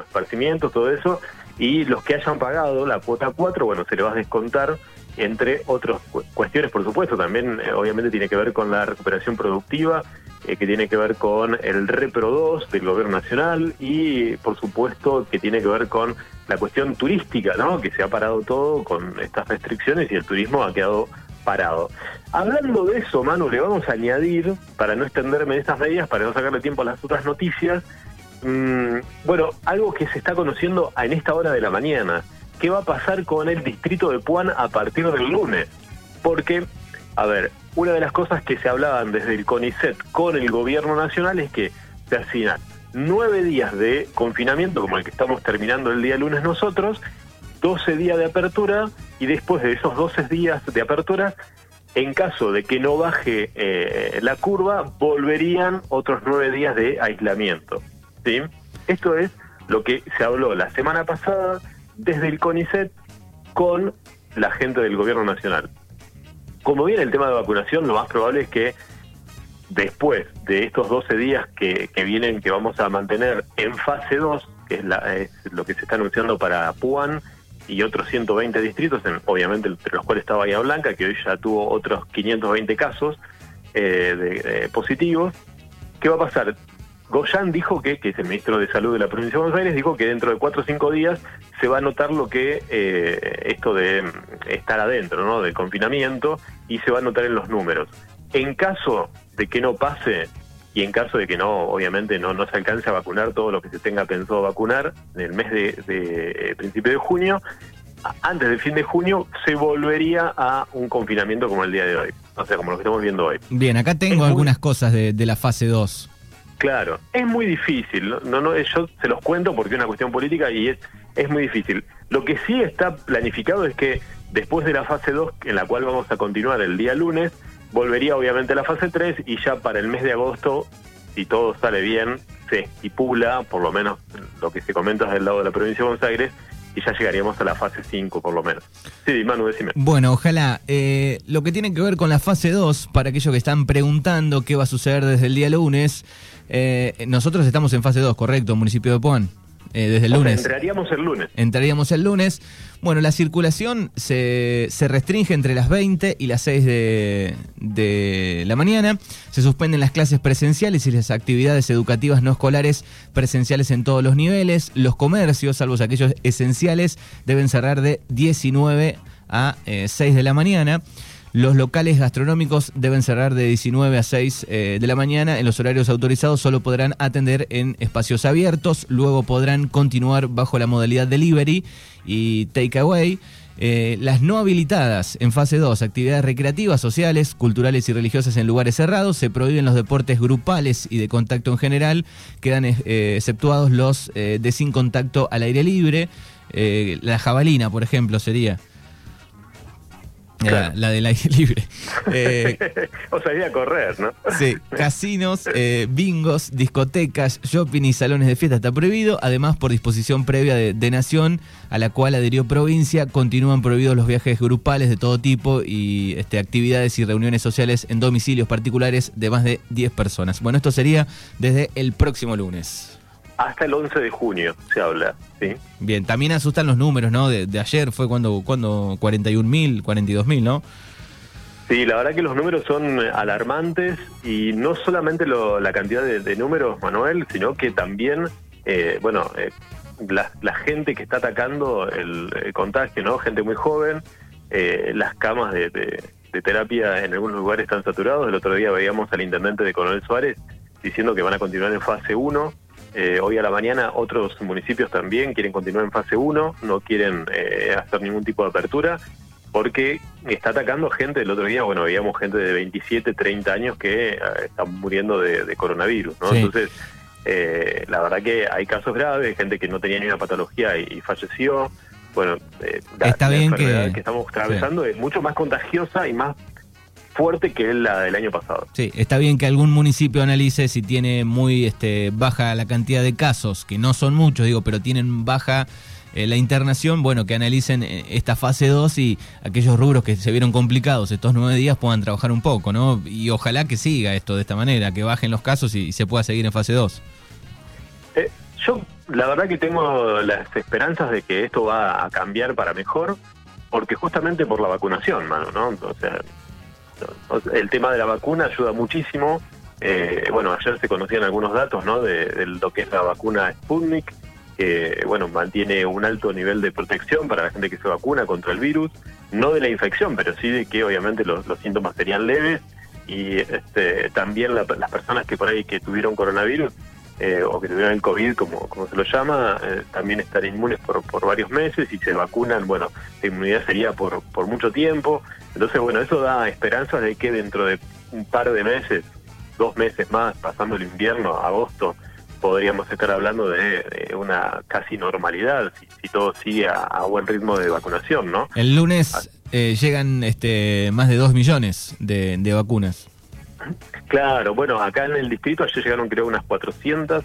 esparcimientos, todo eso, y los que hayan pagado la cuota 4, bueno, se le va a descontar entre otras cuestiones, por supuesto, también eh, obviamente tiene que ver con la recuperación productiva, eh, que tiene que ver con el Repro 2 del Gobierno Nacional y, por supuesto, que tiene que ver con la cuestión turística, ¿no? Que se ha parado todo con estas restricciones y el turismo ha quedado parado. Hablando de eso, Manu, le vamos a añadir, para no extenderme en estas medidas, para no sacarle tiempo a las otras noticias, mmm, bueno, algo que se está conociendo en esta hora de la mañana. ¿Qué va a pasar con el distrito de Puan a partir del lunes? Porque, a ver, una de las cosas que se hablaban desde el CONICET con el gobierno nacional es que se hacían nueve días de confinamiento, como el que estamos terminando el día lunes nosotros, 12 días de apertura y después de esos 12 días de apertura, en caso de que no baje eh, la curva, volverían otros nueve días de aislamiento. ¿Sí? Esto es lo que se habló la semana pasada desde el CONICET con la gente del gobierno nacional. Como viene el tema de vacunación, lo más probable es que después de estos 12 días que, vienen, que vamos a mantener en fase 2, que es, la, es lo que se está anunciando para Puan, y otros 120 distritos, en, obviamente entre los cuales está Bahía Blanca, que hoy ya tuvo otros 520 casos eh, de, positivos. ¿Qué va a pasar? Goyan dijo que, que es el ministro de Salud de la provincia de Buenos Aires, dijo que dentro de 4 o 5 días se va a notar lo que eh, esto de mm, estar adentro, ¿no? Del confinamiento, y se va a notar en los números. En caso de que no pase, y en caso de que no, obviamente no, no se alcance a vacunar todo lo que se tenga pensado vacunar en el mes de, de eh, principio de junio, antes del fin de junio se volvería a un confinamiento como el día de hoy, o sea, como lo que estamos viendo hoy. Bien, acá tengo Es algunas cosas de, de la fase 2. Claro, es muy difícil, no, no, no, yo se los cuento porque es una cuestión política y es, es muy difícil. Lo que sí está planificado es que después de la fase 2, en la cual vamos a continuar el día lunes, volvería obviamente la fase 3 y ya para el mes de agosto, si todo sale bien, se estipula, por lo menos lo que se comenta del lado de la provincia de Buenos Aires, y ya llegaríamos a la fase 5 por lo menos. Sí, Manu, decime. Bueno, ojalá. Eh, lo que tiene que ver con la fase 2, para aquellos que están preguntando qué va a suceder desde el día lunes, eh, nosotros estamos en fase 2, correcto, municipio de Puan. Eh, desde el O sea, lunes. entraríamos el lunes. Entraríamos el lunes. Bueno, la circulación se, se restringe entre las 20 y las 6 de, de la mañana. Se suspenden las clases presenciales y las actividades educativas no escolares presenciales en todos los niveles. Los comercios, salvo aquellos esenciales, deben cerrar de 19 a eh, 6 de la mañana. Los locales gastronómicos deben cerrar de 19 a 6 eh, de la mañana. En los horarios autorizados solo podrán atender en espacios abiertos. Luego podrán continuar bajo la modalidad delivery y takeaway. Eh, las no habilitadas en fase 2, actividades recreativas, sociales, culturales y religiosas en lugares cerrados, se prohíben los deportes grupales y de contacto en general, quedan eh, exceptuados los eh, de sin contacto al aire libre, la jabalina, por ejemplo, sería. La, Claro. la del aire libre. Eh, o sea, ir a correr, ¿no? Sí, casinos, eh, bingos, discotecas, shopping y salones de fiesta está prohibido. Además, por disposición previa de, de Nación, a la cual adherió provincia, continúan prohibidos los viajes grupales de todo tipo y este, actividades y reuniones sociales en domicilios particulares de más de 10 personas. Bueno, esto sería desde el próximo lunes. Hasta el 11 de junio se habla, ¿sí? Bien, también asustan los números, ¿no? De, de ayer fue cuando, cuando 41.000, 42.000, ¿no? Sí, la verdad que los números son alarmantes y no solamente lo- la cantidad de, de números, Manuel, sino que también, eh, bueno, eh, la, la gente que está atacando el, el contagio, ¿no? Gente muy joven, eh, las camas de, de- de terapia en algunos lugares están saturados. El otro día veíamos al intendente de Coronel Suárez diciendo que van a continuar en fase 1. Eh, hoy a la mañana otros municipios también quieren continuar en fase 1, no quieren eh, hacer ningún tipo de apertura porque está atacando gente. El otro día, bueno, veíamos gente de 27, 30 años que eh, están muriendo de, de coronavirus, ¿no? Sí. Entonces, eh, la verdad que hay casos graves, gente que no tenía ni una patología y, y falleció. Bueno, eh, la, Está la bien enfermedad que- que, estamos atravesando es mucho más contagiosa y más fuerte que la del año pasado. Sí, está bien que algún municipio analice si tiene muy este, baja la cantidad de casos, que no son muchos, digo, pero tienen baja eh, la internación, bueno, que analicen eh, esta fase 2 y aquellos rubros que se vieron complicados estos nueve días puedan trabajar un poco, ¿no? Y ojalá que siga esto de esta manera, que bajen los casos y, y se pueda seguir en fase 2. Eh, yo la verdad que tengo las esperanzas de que esto va a cambiar para mejor, porque justamente por la vacunación, mano, ¿no? O sea, el tema de la vacuna ayuda muchísimo. Eh, bueno, ayer se conocían algunos datos, ¿no? De, lo que es la vacuna Sputnik, que, bueno, mantiene un alto nivel de protección para la gente que se vacuna contra el virus, no de la infección, pero sí de que obviamente los, los síntomas serían leves y este, también las personas que por ahí que tuvieron coronavirus eh, o que tuvieron el COVID, como, como se lo llama, eh, también estar inmunes por, por varios meses y se vacunan, bueno, la inmunidad sería por, por mucho tiempo. Entonces, bueno, eso da esperanzas de que dentro de un par de meses, dos meses más, pasando el invierno, agosto, podríamos estar hablando de, una casi normalidad si, si todo sigue a, buen ritmo de vacunación, ¿no? El lunes eh, llegan este, más de dos millones de, de vacunas. Claro, bueno, acá en el distrito ayer llegaron creo unas 400.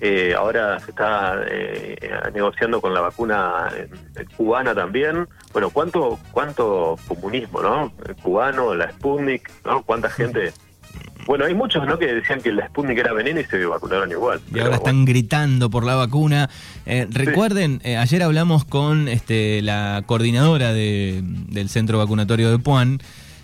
Eh, ahora se está eh, negociando con la vacuna cubana también. Bueno, ¿cuánto cuánto comunismo, no? El cubano, la Sputnik, ¿no? ¿Cuánta gente? Bueno, hay muchos, ¿no? Que decían que la Sputnik era veneno y se vacunaron igual. Y ahora están gritando por la vacuna. Eh, recuerden, eh, ayer hablamos con este, la coordinadora de, del centro vacunatorio de Puan.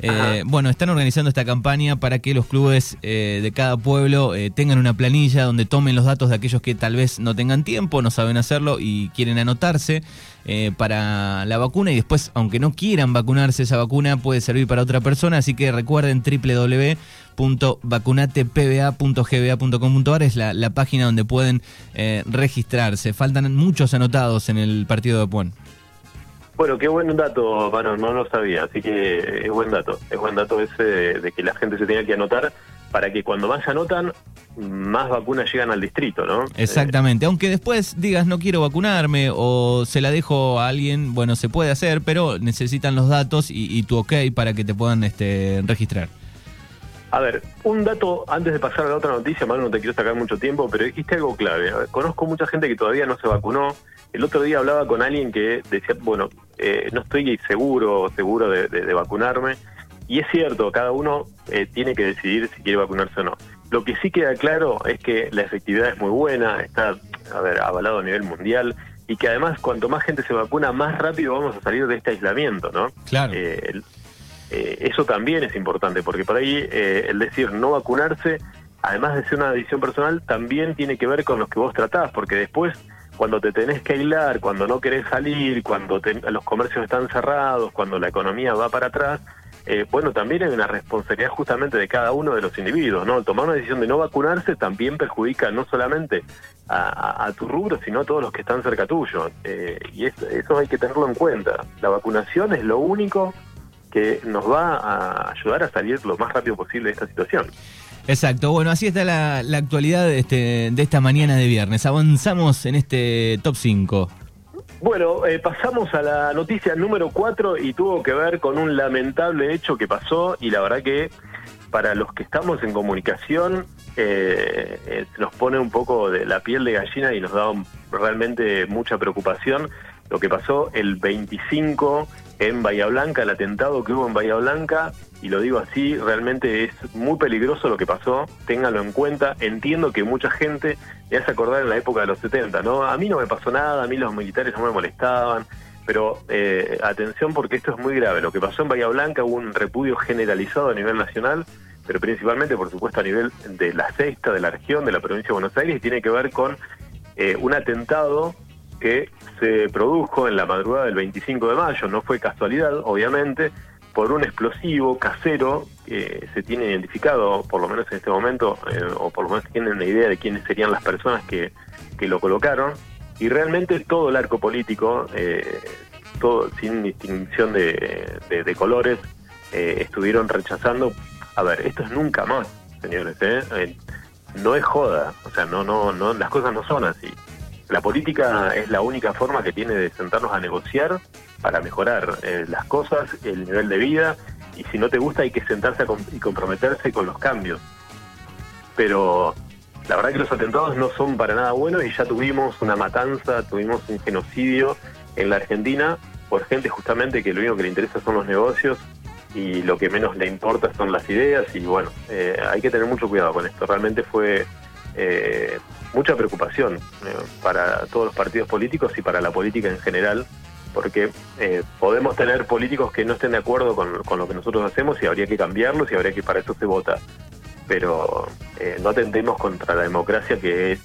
Eh, bueno, están organizando esta campaña para que los clubes eh, de cada pueblo eh, tengan una planilla donde tomen los datos de aquellos que tal vez no tengan tiempo, no saben hacerlo y quieren anotarse para la vacuna y después, aunque no quieran vacunarse, esa vacuna puede servir para otra persona, así que recuerden www.vacunatepba.gba.com.ar es la, la, página donde pueden registrarse. Faltan muchos anotados en el partido de Puan. Bueno, qué buen dato, bueno, no lo sabía, así que es buen dato, es buen dato ese de, que la gente se tenga que anotar para que cuando más anotan, más vacunas llegan al distrito, ¿no? Exactamente, aunque después digas no quiero vacunarme o se la dejo a alguien, bueno, se puede hacer, pero necesitan los datos y, tu ok para que te puedan este, registrar. A ver, un dato antes de pasar a la otra noticia, Manu, no te quiero sacar mucho tiempo, pero dijiste algo clave. conozco mucha gente que todavía no se vacunó. El otro día hablaba con alguien que decía, bueno, eh, no estoy seguro seguro de, vacunarme. Y es cierto, cada uno eh, tiene que decidir si quiere vacunarse o no. Lo que sí queda claro es que la efectividad es muy buena, está a ver, avalado a nivel mundial y que además cuanto más gente se vacuna, más rápido vamos a salir de este aislamiento, ¿no? Claro. Eh, eso también es importante, porque por ahí el decir no vacunarse, además de ser una decisión personal, también tiene que ver con los que vos tratás, porque después cuando te tenés que aislar, cuando no querés salir, cuando los comercios están cerrados, cuando la economía va para atrás, eh, bueno, también hay una responsabilidad justamente de cada uno de los individuos, ¿no? Tomar una decisión de no vacunarse también perjudica no solamente a, tu rubro, sino a todos los que están cerca tuyo. Eh, y eso hay que tenerlo en cuenta. La vacunación es lo único que nos va a ayudar a salir lo más rápido posible de esta situación. Exacto, bueno, así está la, actualidad de, este, de esta mañana de viernes. Avanzamos en este top 5. Bueno, eh, pasamos a la noticia número 4 y tuvo que ver con un lamentable hecho que pasó y la verdad que para los que estamos en comunicación eh, eh, nos pone un poco de la piel de gallina y nos da realmente mucha preocupación lo que pasó el 25 en Bahía Blanca, el atentado que hubo en Bahía Blanca, y lo digo así, realmente es muy peligroso lo que pasó, ténganlo en cuenta, entiendo que mucha gente le hace acordar en la época de los 70, ¿no? A mí no me pasó nada, a mí los militares no me molestaban, pero eh, atención porque esto es muy grave, lo que pasó en Bahía Blanca hubo un repudio generalizado a nivel nacional, pero principalmente, por supuesto, a nivel de la sexta, de la región, de la provincia de Buenos Aires, y tiene que ver con eh, un atentado que se produjo en la madrugada del 25 de mayo, no fue casualidad, obviamente, por un explosivo casero que se tiene identificado, por lo menos en este momento, eh, o por lo menos tienen una idea de quiénes serían las personas que, que lo colocaron, y realmente todo el arco político, eh, todo sin distinción de, de, colores, eh, estuvieron rechazando, a ver, esto es nunca más, señores, no es joda, o sea, no, no, no, las cosas no son así. La política es la única forma que tiene de sentarnos a negociar para mejorar eh, las cosas, el nivel de vida, y si no te gusta hay que sentarse y comprometerse con los cambios. Pero la verdad que los atentados no son para nada buenos y ya tuvimos una matanza, tuvimos un genocidio en la Argentina por gente justamente que lo único que le interesa son los negocios y lo que menos le importa son las ideas y bueno, eh, hay que tener mucho cuidado con esto. Realmente fue eh, mucha preocupación para todos los partidos políticos y para la política en general, porque podemos tener políticos que no estén de acuerdo con, lo que nosotros hacemos y habría que cambiarlos y habría que para eso se vota. Pero no atentemos contra la democracia que es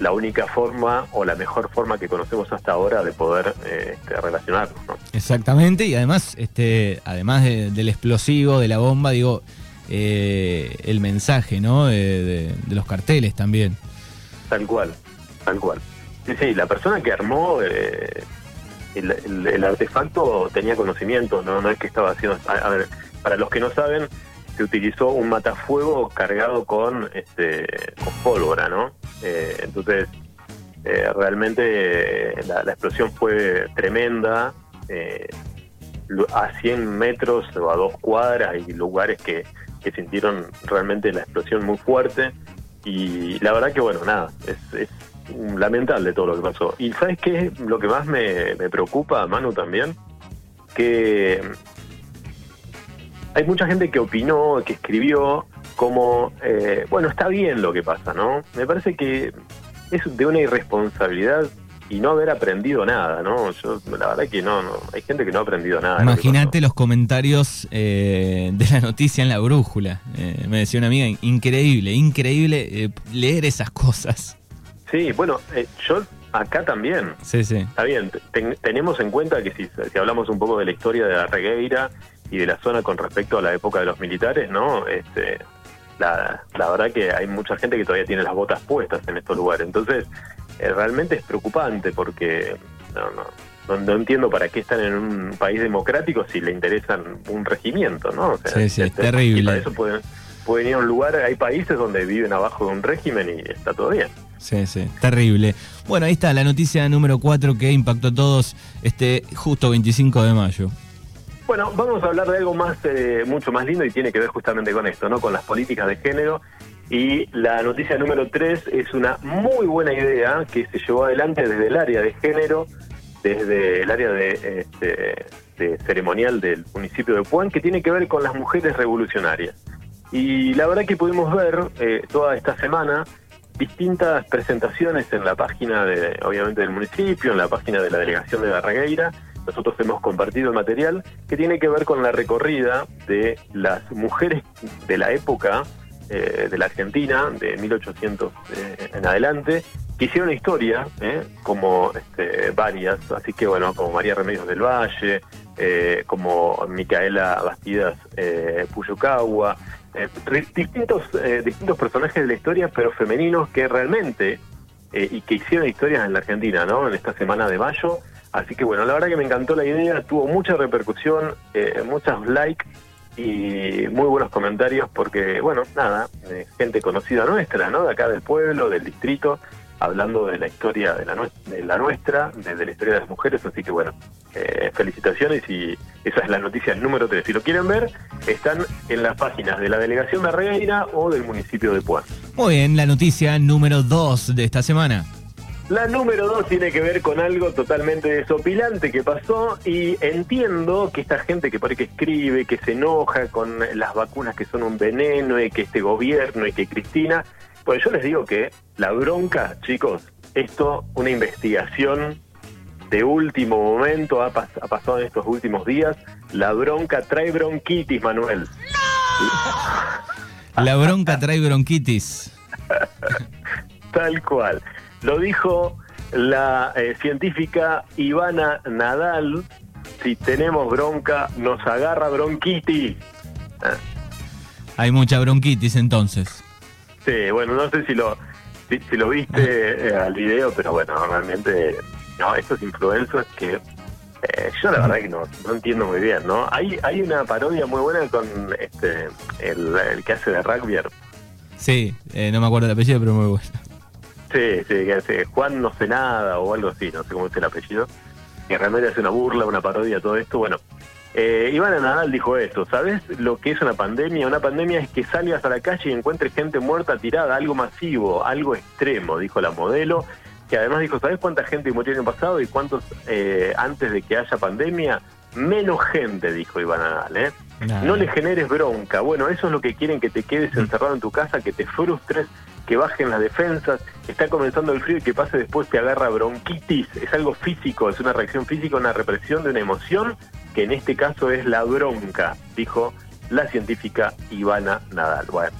la única forma o la mejor forma que conocemos hasta ahora de poder eh, este, relacionarnos. Exactamente, y además, este, además del explosivo, de la bomba, digo, eh, el mensaje, ¿no? De, los carteles también. Tal cual, tal cual. Sí, sí, la persona que armó eh, el, artefacto tenía conocimiento, ¿no? No es que estaba haciendo... a ver, para los que no saben, se utilizó un matafuego cargado con, este, con pólvora, ¿no? Eh, entonces, eh, realmente eh, la, explosión fue tremenda. a 100 metros o a dos cuadras hay lugares que, sintieron realmente la explosión muy fuerte. Y la verdad que, bueno, nada, es, lamentable todo lo que pasó. Y ¿sabes qué es lo que más me, me preocupa, Manu, también? Que hay mucha gente que opinó, que escribió como, eh, bueno, está bien lo que pasa, ¿no? Me parece que es de una irresponsabilidad y no haber aprendido nada, ¿no? Yo, la verdad que no, no hay gente que no ha aprendido nada. Imagínate los comentarios eh, de la noticia en la brújula. Eh, me decía una amiga, increíble, increíble leer esas cosas. Sí, bueno, yo acá también. Sí, sí. Está bien, tenemos en cuenta que si, si hablamos un poco de la historia de la regueira y de la zona con respecto a la época de los militares, ¿no? Este, la, la verdad que hay mucha gente que todavía tiene las botas puestas en estos lugares. Entonces, eh, realmente es preocupante porque no, no, no, entiendo para qué están en un país democrático si le interesan un regimiento, ¿no? O sea, sí, sí, es este, terrible. para eso pueden, pueden ir a un lugar, hay países donde viven abajo de un régimen y está todo bien. Sí, sí, terrible. Bueno, ahí está la noticia número 4 que impactó a todos este justo 25 de mayo. Bueno, vamos a hablar de algo más, eh, mucho más lindo y tiene que ver justamente con esto, ¿no? Con las políticas de género. Y la noticia número 3 es una muy buena idea que se llevó adelante desde el área de género, desde el área de, este, ceremonial del municipio de Puan, que tiene que ver con las mujeres revolucionarias. Y la verdad que pudimos ver eh, toda esta semana distintas presentaciones en la página de, obviamente, del municipio, en la página de la delegación de Barragueira, nosotros hemos compartido el material que tiene que ver con la recorrida de las mujeres de la época eh, de la Argentina, de 1800 eh, en adelante, que hicieron historia, eh, como este, varias, así que bueno, como María Remedios del Valle, como Micaela Bastidas Puyucagua, distintos, distintos personajes de la historia, pero femeninos que realmente, y que hicieron historias en la Argentina, ¿no? En esta semana de mayo, Así que bueno, la verdad que me encantó la idea, tuvo mucha repercusión, eh, muchos likes y muy buenos comentarios porque, bueno, nada, eh, gente conocida nuestra, ¿no? De acá del pueblo, del distrito, hablando de la historia de la, de la nuestra, de, la historia de las mujeres, así que bueno, eh, felicitaciones y esa es la noticia número 3. Si lo quieren ver, están en las páginas de la Delegación de Regueira o del municipio de Puan. Muy bien, la noticia número 2 de esta semana. La número dos tiene que ver con algo totalmente desopilante que pasó y entiendo que esta gente que por ahí que escribe, que se enoja con las vacunas que son un veneno y que este gobierno y que Cristina, pues yo les digo que la bronca, chicos, esto, una investigación de último momento ha, pasado en estos últimos días, la bronca trae bronquitis, Manuel. La bronca trae bronquitis. Tal cual. Lo dijo la eh, científica Ivana Nadal, si tenemos bronca, nos agarra bronquitis. Ah. Hay mucha bronquitis entonces. Sí, bueno, no sé si lo, si, lo viste eh, al video, pero bueno, realmente, no, estos influencers que eh, yo la verdad que no, no entiendo muy bien, ¿no? Hay, hay una parodia muy buena con este el, el que hace de rugby. Sí, no me acuerdo el apellido, pero muy bueno. Sí, sí, que hace Juan no sé nada o algo así, no sé cómo es el apellido, que realmente hace una burla, una parodia, todo esto. Bueno, eh, Iván Nadal dijo esto, ¿sabes lo que es una pandemia? Una pandemia es que salgas a la calle y encuentres gente muerta tirada, algo masivo, algo extremo, dijo la modelo, que además dijo, ¿sabes cuánta gente murió en el pasado y cuántos eh, antes de que haya pandemia? Menos gente, dijo Iván Nadal, ¿eh? No le generes bronca. Bueno, eso es lo que quieren que te quedes encerrado en tu casa, que te frustres que bajen las defensas, está comenzando el frío y que pase después te agarra bronquitis, es algo físico, es una reacción física, una represión de una emoción, que en este caso es la bronca, dijo la científica Ivana Nadal. Bueno,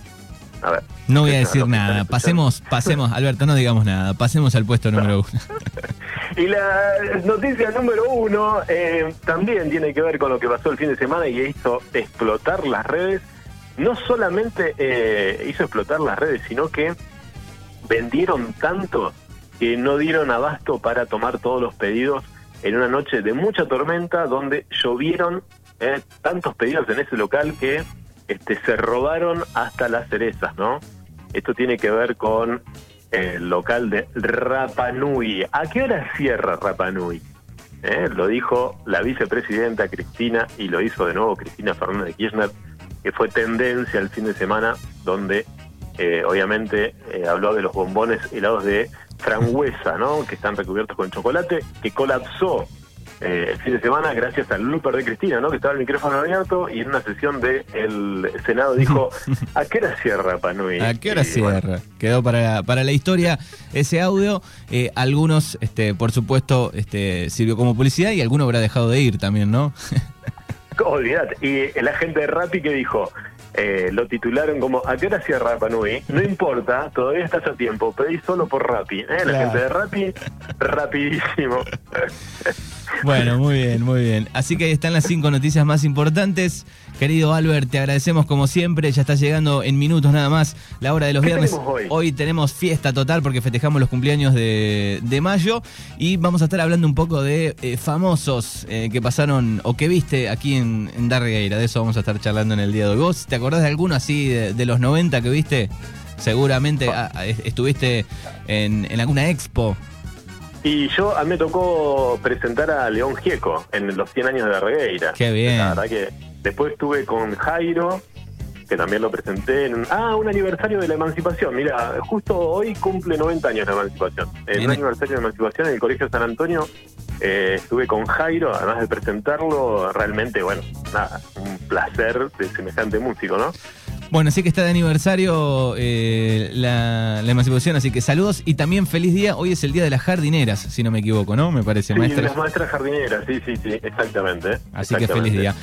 a ver. No voy a decir nada, pasemos, pasemos, Alberto, no digamos nada, pasemos al puesto número uno. y la noticia número uno eh, también tiene que ver con lo que pasó el fin de semana y hizo explotar las redes no solamente eh, hizo explotar las redes, sino que vendieron tanto que no dieron abasto para tomar todos los pedidos en una noche de mucha tormenta donde llovieron eh, tantos pedidos en ese local que este, se robaron hasta las cerezas, ¿no? Esto tiene que ver con el local de Rapanui. ¿A qué hora cierra Rapanui? Eh, lo dijo la vicepresidenta Cristina y lo hizo de nuevo Cristina Fernández de Kirchner que fue tendencia el fin de semana, donde eh, obviamente eh, habló de los bombones helados de frangüesa, ¿no? que están recubiertos con chocolate, que colapsó eh, el fin de semana gracias al looper de Cristina, ¿no? que estaba el micrófono abierto y en una sesión del el Senado dijo, ¿a qué hora cierra Panui? ¿A qué hora cierra? Quedó para, para la historia ese audio. algunos, este, por supuesto, este, sirvió como publicidad y alguno habrá dejado de ir también, ¿no? Y el agente de Rappi que dijo, eh, lo titularon como ¿A qué hora cierra Panui? No importa, todavía estás a tiempo, pedí solo por Rappi. ¿eh? La gente de Rappi, rapidísimo. Bueno, muy bien, muy bien. Así que ahí están las cinco noticias más importantes. Querido Albert, te agradecemos como siempre. Ya está llegando en minutos nada más la hora de los viernes. Hoy? tenemos fiesta total porque festejamos los cumpleaños de, mayo y vamos a estar hablando un poco de eh, famosos eh, que pasaron o que viste aquí en, en Darregueira. De eso vamos a estar charlando en el día de hoy. ¿Vos te acordás de alguno así de, los 90 que viste? Seguramente ah, ah, estuviste en, en alguna expo y yo, a mí me tocó presentar a León Gieco en los 100 años de la Regueira. Qué bien. La verdad que después estuve con Jairo, que también lo presenté en ah, un aniversario de la emancipación. Mira, justo hoy cumple 90 años la emancipación. En un aniversario de emancipación en el Colegio San Antonio eh, estuve con Jairo, además de presentarlo, realmente, bueno, nada, un placer de semejante músico, ¿no? Bueno, así que está de aniversario eh, la, emancipación, así que saludos y también feliz día. Hoy es el día de las jardineras, si no me equivoco, ¿no? Me parece, sí, maestra. las maestras jardineras, sí, sí, sí, exactamente. Así que feliz día.